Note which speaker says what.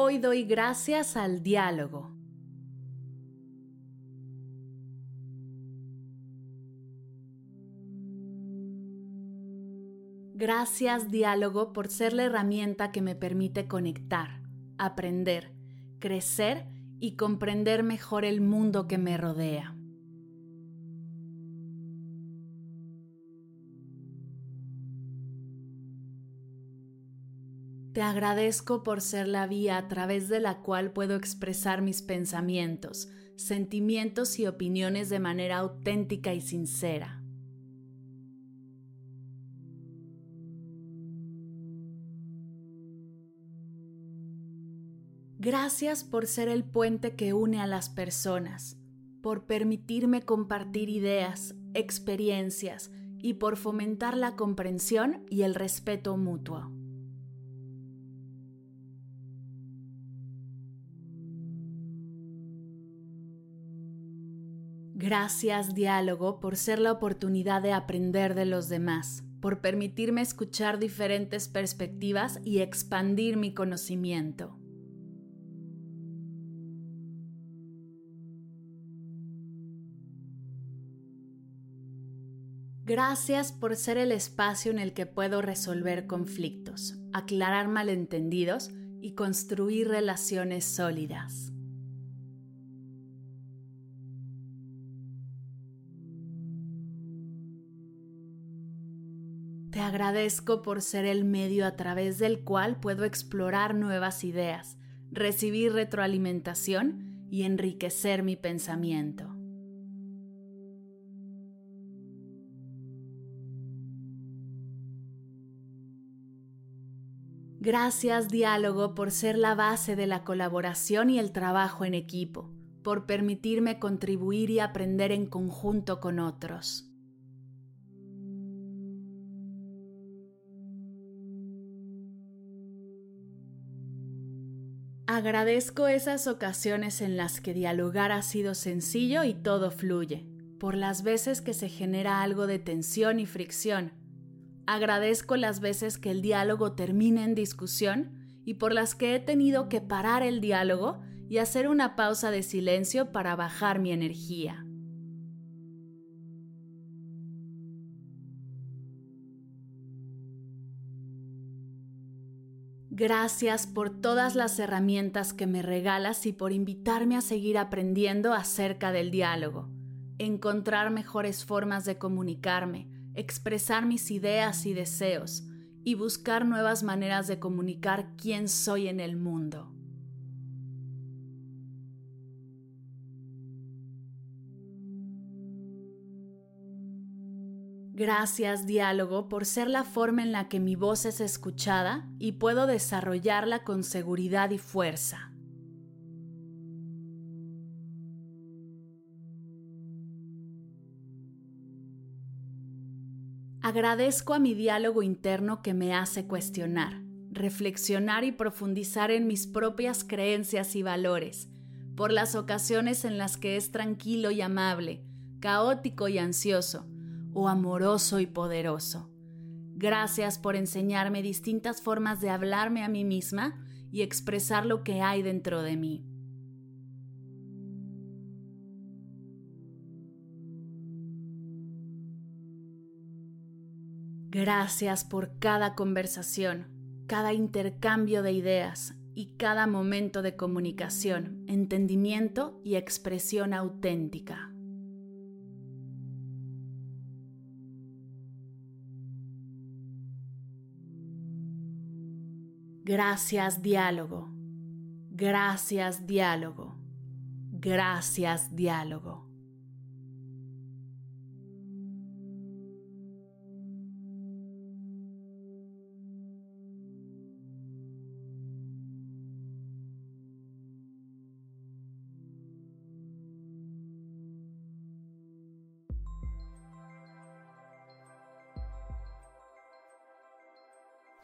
Speaker 1: Hoy doy gracias al diálogo. Gracias diálogo por ser la herramienta que me permite conectar, aprender, crecer y comprender mejor el mundo que me rodea. Te agradezco por ser la vía a través de la cual puedo expresar mis pensamientos, sentimientos y opiniones de manera auténtica y sincera. Gracias por ser el puente que une a las personas, por permitirme compartir ideas, experiencias y por fomentar la comprensión y el respeto mutuo. Gracias diálogo por ser la oportunidad de aprender de los demás, por permitirme escuchar diferentes perspectivas y expandir mi conocimiento. Gracias por ser el espacio en el que puedo resolver conflictos, aclarar malentendidos y construir relaciones sólidas. Agradezco por ser el medio a través del cual puedo explorar nuevas ideas, recibir retroalimentación y enriquecer mi pensamiento. Gracias diálogo por ser la base de la colaboración y el trabajo en equipo, por permitirme contribuir y aprender en conjunto con otros. Agradezco esas ocasiones en las que dialogar ha sido sencillo y todo fluye, por las veces que se genera algo de tensión y fricción. Agradezco las veces que el diálogo termina en discusión y por las que he tenido que parar el diálogo y hacer una pausa de silencio para bajar mi energía. Gracias por todas las herramientas que me regalas y por invitarme a seguir aprendiendo acerca del diálogo, encontrar mejores formas de comunicarme, expresar mis ideas y deseos y buscar nuevas maneras de comunicar quién soy en el mundo. Gracias diálogo por ser la forma en la que mi voz es escuchada y puedo desarrollarla con seguridad y fuerza. Agradezco a mi diálogo interno que me hace cuestionar, reflexionar y profundizar en mis propias creencias y valores, por las ocasiones en las que es tranquilo y amable, caótico y ansioso, o amoroso y poderoso. Gracias por enseñarme distintas formas de hablarme a mí misma y expresar lo que hay dentro de mí. Gracias por cada conversación, cada intercambio de ideas y cada momento de comunicación, entendimiento y expresión auténtica. Gracias diálogo. Gracias diálogo. Gracias diálogo.